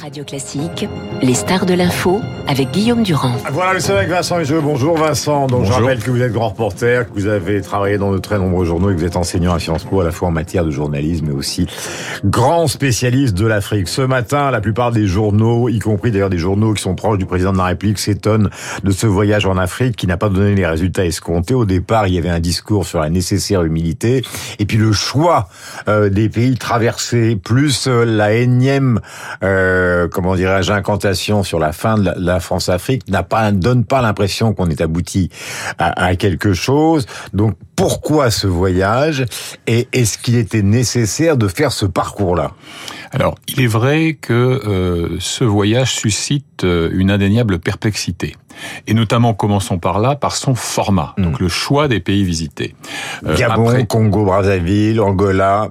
Radio Classique, les stars de l'info avec Guillaume Durand. Voilà, le soir avec Vincent et je. Bonjour Vincent. Donc je rappelle que vous êtes grand reporter, que vous avez travaillé dans de très nombreux journaux et que vous êtes enseignant à Sciences Po à la fois en matière de journalisme mais aussi grand spécialiste de l'Afrique. Ce matin, la plupart des journaux, y compris d'ailleurs des journaux qui sont proches du président de la République, s'étonnent de ce voyage en Afrique qui n'a pas donné les résultats escomptés. Au départ, il y avait un discours sur la nécessaire humilité et puis le choix euh, des pays traversés plus euh, la énième euh, euh, comment dirais-je, incantation sur la fin de la, France-Afrique n'a pas donne pas l'impression qu'on est abouti à, quelque chose. Donc pourquoi ce voyage et est-ce qu'il était nécessaire de faire ce parcours-là? Alors, il est vrai que euh, ce voyage suscite euh, une indéniable perplexité. Et notamment, commençons par là, par son format, donc hmm. le choix des pays visités. Gabon, Congo, Brazzaville, Angola.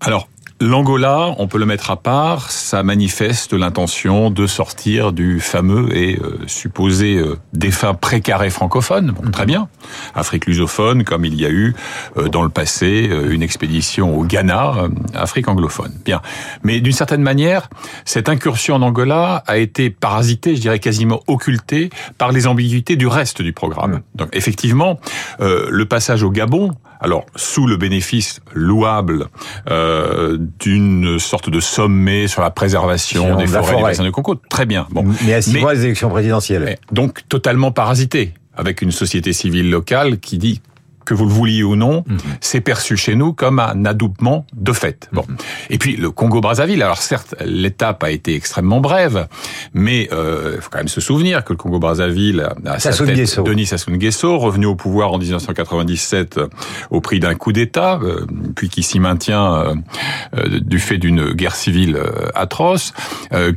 Alors, L'Angola, on peut le mettre à part, ça manifeste l'intention de sortir du fameux et euh, supposé euh, défunt précaré francophone. Bon, très bien. Afrique lusophone, comme il y a eu euh, dans le passé euh, une expédition au Ghana, Afrique anglophone. Bien. Mais d'une certaine manière, cette incursion en Angola a été parasitée, je dirais quasiment occultée, par les ambiguïtés du reste du programme. Donc effectivement, le passage au Gabon, alors sous le bénéfice louable euh, d'une sorte de sommet sur la préservation des forêts, forêt. des de Congo, très bien. Bon, mais à six mois des élections présidentielles. Donc totalement parasité, avec une société civile locale qui dit que vous le vouliez ou non, mhm. c'est perçu chez nous comme un adoubement de fait. Bon. Mhm. Et puis le Congo-Brazzaville, alors certes, l'étape a été extrêmement brève, mais euh, il faut quand même se souvenir que le Congo-Brazzaville a sa tête Denis Sassou Nguesso, revenu au pouvoir en 1997 euh, au prix d'un coup d'État, euh, puis qui s'y maintient du fait d'une guerre civile atroce,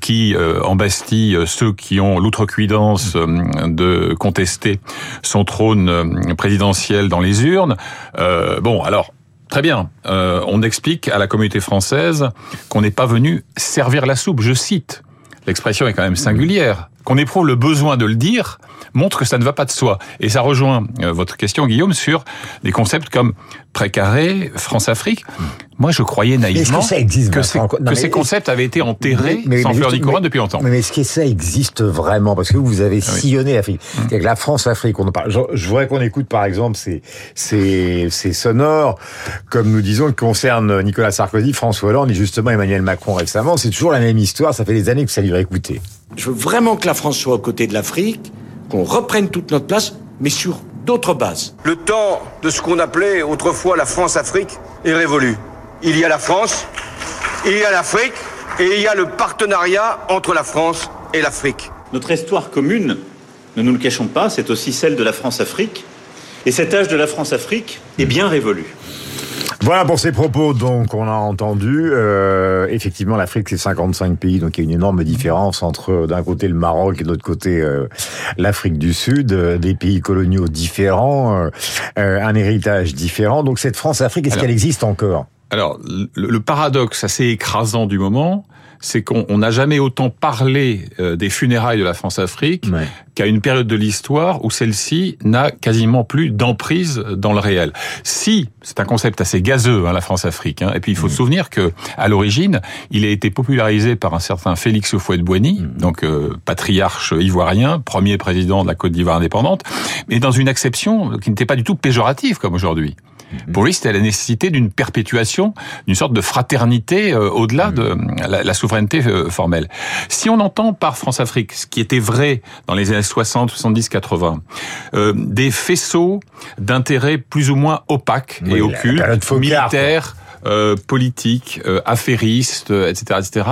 qui embastille ceux qui ont l'outrecuidance de contester son trône présidentiel dans les urnes. Euh, bon, alors Très bien. Euh, on explique à la communauté française qu'on n'est pas venu servir la soupe. Je cite. L'expression est quand même singulière. Qu'on éprouve le besoin de le dire montre que ça ne va pas de soi. Et ça rejoint euh, votre question, Guillaume, sur des concepts comme précaré, France-Afrique. Moi, je croyais naïvement que, ces concepts avaient été enterrés sans fleur ni couronne depuis longtemps. Mais, est-ce que ça existe vraiment? Parce que vous avez ah sillonné l'Afrique. Mmh. La France-Afrique, on parle. Je, voudrais qu'on écoute, par exemple, ces, ces, ces sonores, comme nous disons, qui concernent Nicolas Sarkozy, François Hollande et justement Emmanuel Macron récemment. C'est toujours la même histoire. Ça fait des années que ça lui écouter. Je veux vraiment que la France soit aux côtés de l'Afrique, qu'on reprenne toute notre place, mais sur d'autres bases. Le temps de ce qu'on appelait autrefois la France-Afrique est révolu. Il y a la France, il y a l'Afrique et il y a le partenariat entre la France et l'Afrique. Notre histoire commune, ne nous le cachons pas, c'est aussi celle de la France-Afrique. Et cet âge de la France-Afrique est bien révolu. Voilà pour ces propos donc on a entendu. Euh, effectivement, l'Afrique c'est 55 pays, donc il y a une énorme différence entre d'un côté le Maroc et de l'autre côté euh, l'Afrique du Sud, euh, des pays coloniaux différents, un héritage différent. Donc cette France-Afrique, est-ce qu'elle existe encore? Alors, le, paradoxe assez écrasant du moment, c'est qu'on n'a jamais autant parlé euh, des funérailles de la France-Afrique qu'à une période de l'histoire où celle-ci n'a quasiment plus d'emprise dans le réel. Si, c'est un concept assez gazeux, hein, la France-Afrique, hein, et puis il faut se souvenir que à l'origine, il a été popularisé par un certain Félix Houphouët-Boigny, donc euh, patriarche ivoirien, premier président de la Côte d'Ivoire indépendante, mais dans une acception qui n'était pas du tout péjorative comme aujourd'hui. Mhm. Pour lui, c'était la nécessité d'une perpétuation, d'une sorte de fraternité euh, au-delà de mhm. la, souveraineté euh, formelle. Si on entend par France-Afrique, ce qui était vrai dans les années 60, 70, 80, euh, des faisceaux d'intérêts plus ou moins opaques et occultes, militaires, euh, politique, euh, affairiste, etc., etc.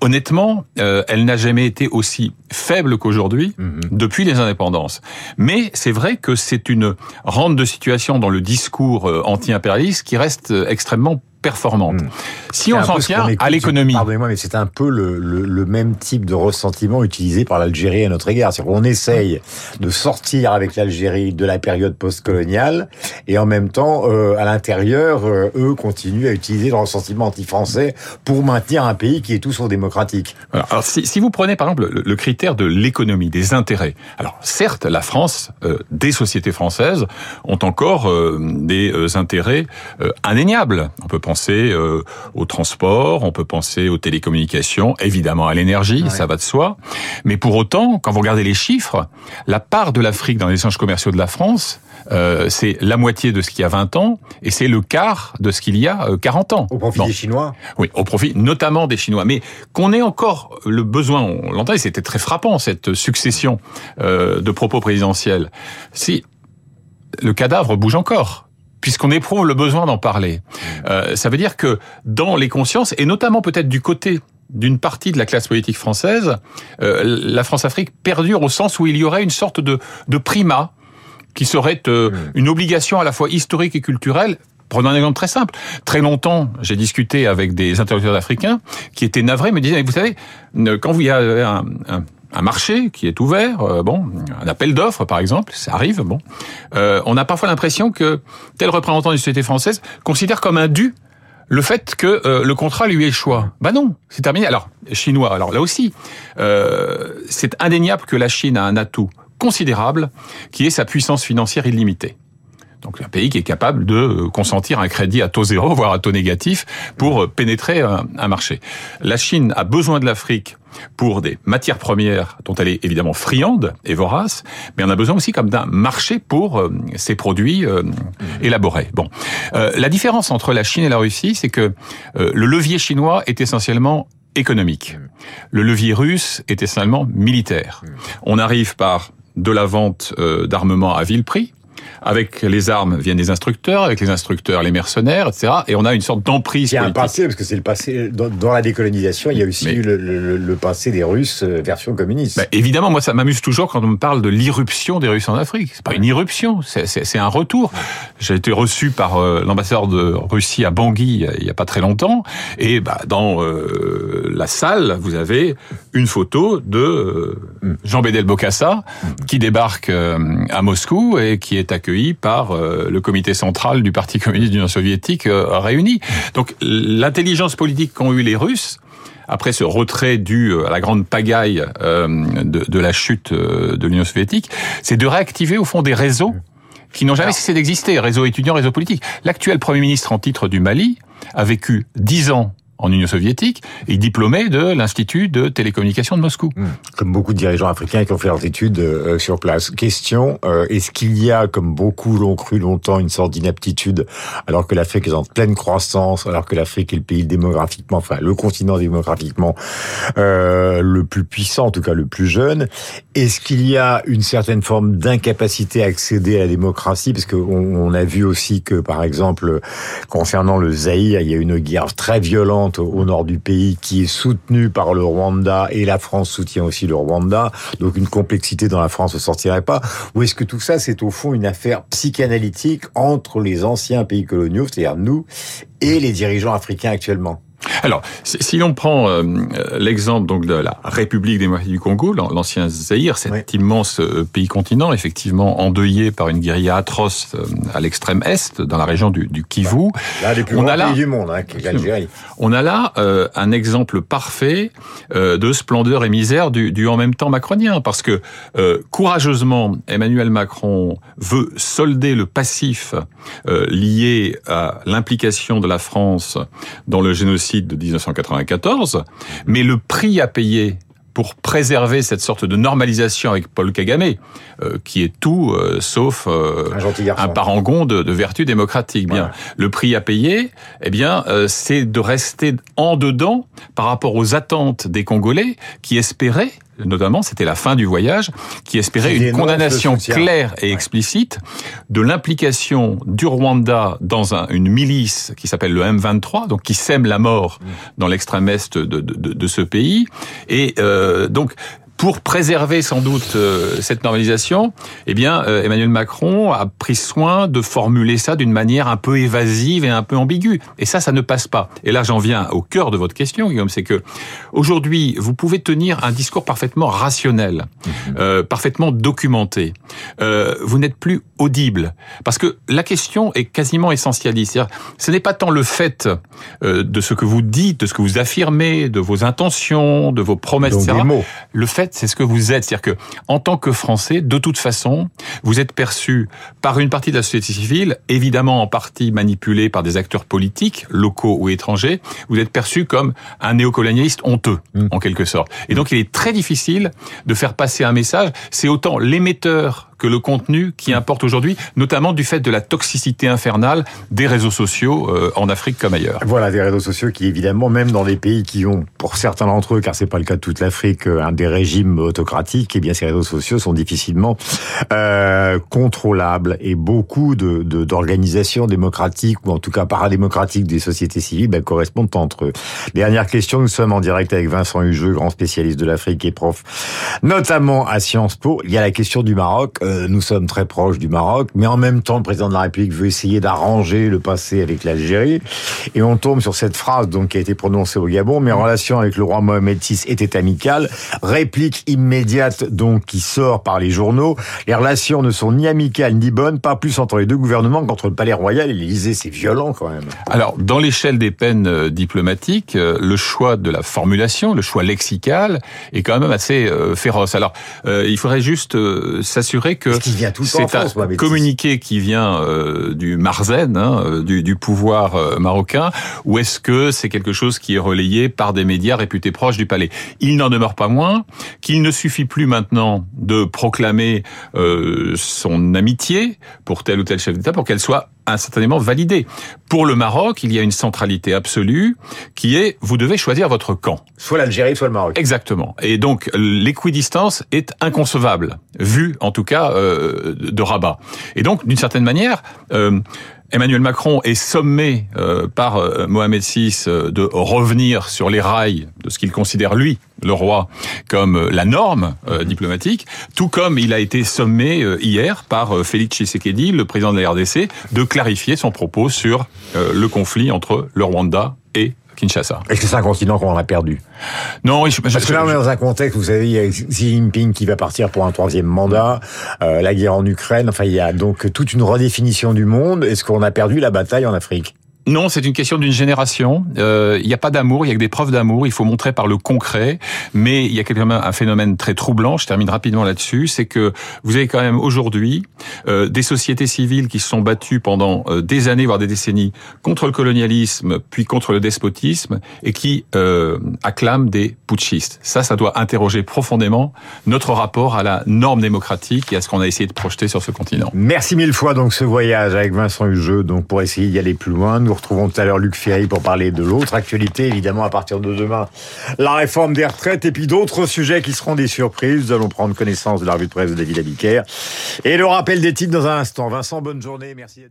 Honnêtement, euh, elle n'a jamais été aussi faible qu'aujourd'hui mhm. depuis les indépendances. Mais c'est vrai que c'est une rente de situation dans le discours anti-impérialiste qui reste extrêmement performante. Hmm. Si on s'en tient à l'économie... Pardonnez-moi, mais c'est un peu le, le, le, même type de ressentiment utilisé par l'Algérie à notre égard. C'est-à-dire qu'on essaye de sortir avec l'Algérie de la période postcoloniale et en même temps, euh, à l'intérieur, euh, eux continuent à utiliser le ressentiment anti-français pour maintenir un pays qui est tout sauf démocratique. Alors, si, si, vous prenez par exemple le, critère de l'économie, des intérêts, alors certes, la France, euh, des sociétés françaises ont encore des intérêts indéniables. On peut penser euh, au transport, on peut penser aux télécommunications, évidemment à l'énergie, ça va de soi. Mais pour autant, quand vous regardez les chiffres, la part de l'Afrique dans les échanges commerciaux de la France, euh, c'est la moitié de ce qu'il y a 20 ans et c'est le quart de ce qu'il y a 40 ans. Au profit des Chinois Oui, au profit notamment des Chinois. Mais qu'on ait encore le besoin, on l'entend, c'était très frappant cette succession de propos présidentiels. Si le cadavre bouge encore puisqu'on éprouve le besoin d'en parler. Euh, ça veut dire que dans les consciences, et notamment peut-être du côté d'une partie de la classe politique française, euh, la France-Afrique perdure au sens où il y aurait une sorte de, de primat qui serait euh, une obligation à la fois historique et culturelle Prenons un exemple très simple. Très longtemps, j'ai discuté avec des interlocuteurs africains qui étaient navrés, me disaient, vous savez, quand vous y avez un, un un marché qui est ouvert, euh, bon, un appel d'offres par exemple, ça arrive, bon, euh, on a parfois l'impression que tel représentant d'une société française considère comme un dû le fait que euh, le contrat lui échoua. Bah non, c'est terminé. Alors chinois, alors là aussi, c'est indéniable que la Chine a un atout considérable qui est sa puissance financière illimitée. Donc un pays qui est capable de consentir un crédit à taux zéro, voire à taux négatif, pour pénétrer un marché. La Chine a besoin de l'Afrique pour des matières premières dont elle est évidemment friande et vorace, mais on a besoin aussi comme d'un marché pour euh, ces produits euh, élaborés. Bon, euh, la différence entre la Chine et la Russie, c'est que le levier chinois est essentiellement économique. Le levier russe est essentiellement militaire. On arrive par de la vente d'armements à vil prix, avec les armes viennent les instructeurs, avec les instructeurs les mercenaires, etc. Et on a une sorte d'emprise. Il y a un passé, parce que c'est le passé. Dans, la décolonisation, il y a aussi eu le, passé des Russes euh, version communiste. Bah, évidemment, moi ça m'amuse toujours quand on me parle de l'irruption des Russes en Afrique. C'est pas une irruption, c'est un retour. J'ai été reçu par euh, l'ambassadeur de Russie à Bangui il y a pas très longtemps, et bah, dans euh, la salle, vous avez une photo de Jean Bédel Bokassa qui débarque à Moscou et qui est accueilli par euh, le comité central du Parti communiste d'Union soviétique euh, réuni. Donc l'intelligence politique qu'ont eu les Russes, après ce retrait dû euh, à la grande pagaille de, la chute de l'Union soviétique, c'est de réactiver au fond des réseaux qui n'ont jamais cessé d'exister, réseau étudiant, réseau politique. L'actuel Premier ministre en titre du Mali a vécu dix ans en Union soviétique et diplômé de l'Institut de télécommunication de Moscou. Hmm. Comme beaucoup de dirigeants africains qui ont fait leurs études euh, sur place. Question, euh, est-ce qu'il y a, comme beaucoup l'ont cru longtemps, une sorte d'inaptitude, alors que l'Afrique est en pleine croissance, alors que l'Afrique est le pays démographiquement, enfin le continent démographiquement euh, le plus puissant, en tout cas le plus jeune, est-ce qu'il y a une certaine forme d'incapacité à accéder à la démocratie? Parce qu'on on a vu aussi que, par exemple, concernant le Zaïre, il y a une guerre très violente au nord du pays qui est soutenue par le Rwanda et la France soutient aussi le Rwanda. Donc une complexité dans la France ne sortirait pas. Ou est-ce que tout ça, c'est au fond une affaire psychanalytique entre les anciens pays coloniaux, c'est-à-dire nous, et les dirigeants africains actuellement? Alors, si l'on prend euh, l'exemple donc de la République démocratique du Congo, l'ancien Zaïre, cet immense euh, pays continent, effectivement endeuillé par une guérilla atroce euh, à l'extrême est, dans la région du, du Kivu. Là, les plus on a là, pays du monde, hein, l'Algérie. On a là un exemple parfait de splendeur et misère du, du, en même temps macronien, parce que courageusement, Emmanuel Macron veut solder le passif lié à l'implication de la France dans le génocide de 1994, mais le prix à payer pour préserver cette sorte de normalisation avec Paul Kagame, euh, qui est tout euh, sauf euh, un, parangon de, de, vertu démocratique. Bien, le prix à payer, eh bien, c'est de rester en dedans par rapport aux attentes des Congolais qui espéraient notamment, c'était la fin du voyage, qui espérait une condamnation claire et explicite de l'implication du Rwanda dans un, une milice qui s'appelle le M23, donc qui sème la mort mm. dans l'extrême est de, de, de, ce pays. Et euh, donc pour préserver sans doute euh, cette normalisation, eh bien euh, Emmanuel Macron a pris soin de formuler ça d'une manière un peu évasive et un peu ambiguë. Et ça, ça ne passe pas. Et là, j'en viens au cœur de votre question, Guillaume, c'est que aujourd'hui, vous pouvez tenir un discours parfaitement rationnel, mhm. euh, parfaitement documenté. Euh, vous n'êtes plus audible parce que la question est quasiment essentialiste. Ce n'est pas tant le fait de ce que vous dites, de ce que vous affirmez, de vos intentions, de vos promesses, etc. Le fait faites, c'est ce que vous êtes. C'est-à-dire que, en tant que Français, de toute façon, vous êtes perçu par une partie de la société civile, évidemment en partie manipulé par des acteurs politiques, locaux ou étrangers. Vous êtes perçu comme un néocolonialiste honteux, mm. en quelque sorte. Et donc, il est très difficile de faire passer un message. C'est autant l'émetteur que le contenu qui importe aujourd'hui, notamment du fait de la toxicité infernale des réseaux sociaux euh, en Afrique comme ailleurs. Voilà, des réseaux sociaux qui, évidemment, même dans des pays qui ont, pour certains d'entre eux, car c'est pas le cas de toute l'Afrique, euh, un des régimes autocratiques, eh bien, ces réseaux sociaux sont difficilement euh, contrôlables et beaucoup de d'organisations démocratiques ou en tout cas paradémocratiques des sociétés civiles ben, correspondent entre eux. Dernière question, nous sommes en direct avec Vincent Hugeux, grand spécialiste de l'Afrique et prof, notamment à Sciences Po. Il y a la question du Maroc. Nous sommes très proches du Maroc, mais en même temps, le président de la République veut essayer d'arranger le passé avec l'Algérie. Et on tombe sur cette phrase donc qui a été prononcée au Gabon, mes relations avec le roi Mohamed VI étaient amicales. Réplique immédiate donc qui sort par les journaux. Les relations ne sont ni amicales ni bonnes, pas plus entre les deux gouvernements qu'entre le palais royal et l'Élysée. C'est violent quand même. Alors, dans l'échelle des peines euh, diplomatiques, euh, le choix de la formulation, le choix lexical est quand même assez féroce. Alors, il faudrait juste s'assurer que c'est un communiqué qui vient euh, du Marzen, hein, euh, du, du, pouvoir euh, marocain, ou est-ce que c'est quelque chose qui est relayé par des médias réputés proches du palais? Il n'en demeure pas moins qu'il ne suffit plus maintenant de proclamer son amitié pour tel ou tel chef d'État pour qu'elle soit instantanément validé. Pour le Maroc, il y a une centralité absolue qui est vous devez choisir votre camp. Soit l'Algérie, soit le Maroc. Exactement. Et donc l'équidistance est inconcevable, vu en tout cas euh, de Rabat. Et donc d'une certaine manière, euh, Emmanuel Macron est sommé euh, par euh, Mohamed VI euh, de revenir sur les rails de ce qu'il considère lui, le roi, comme la norme diplomatique, tout comme il a été sommé hier par Félix Tshisekedi, le président de la RDC, de clarifier son propos sur le conflit entre le Rwanda et Kinshasa. Est-ce que c'est un continent qu'on a perdu Non, je, parce que là on est dans un contexte, vous savez, il y a Xi Jinping qui va partir pour un troisième mandat, euh, la guerre en Ukraine, enfin il y a donc toute une redéfinition du monde. Est-ce qu'on a perdu la bataille en Afrique non, c'est une question d'une génération. Euh, il n'y a pas d'amour, il y a que des preuves d'amour. Il faut montrer par le concret. Mais il y a quand même un phénomène très troublant. Je termine rapidement là-dessus. C'est que vous avez quand même aujourd'hui euh, des sociétés civiles qui se sont battues pendant euh, des années, voire des décennies, contre le colonialisme, puis contre le despotisme, et qui acclament des putschistes. Ça, ça doit interroger profondément notre rapport à la norme démocratique et à ce qu'on a essayé de projeter sur ce continent. Merci mille fois donc ce voyage avec Vincent Hugeux, donc pour essayer d'y aller plus loin. Retrouvons tout à l'heure Luc Ferry pour parler de l'autre actualité, évidemment, à partir de demain, la réforme des retraites et puis d'autres sujets qui seront des surprises. Nous allons prendre connaissance de la revue de presse de David Abiker et le rappel des titres dans un instant. Vincent, bonne journée. Merci.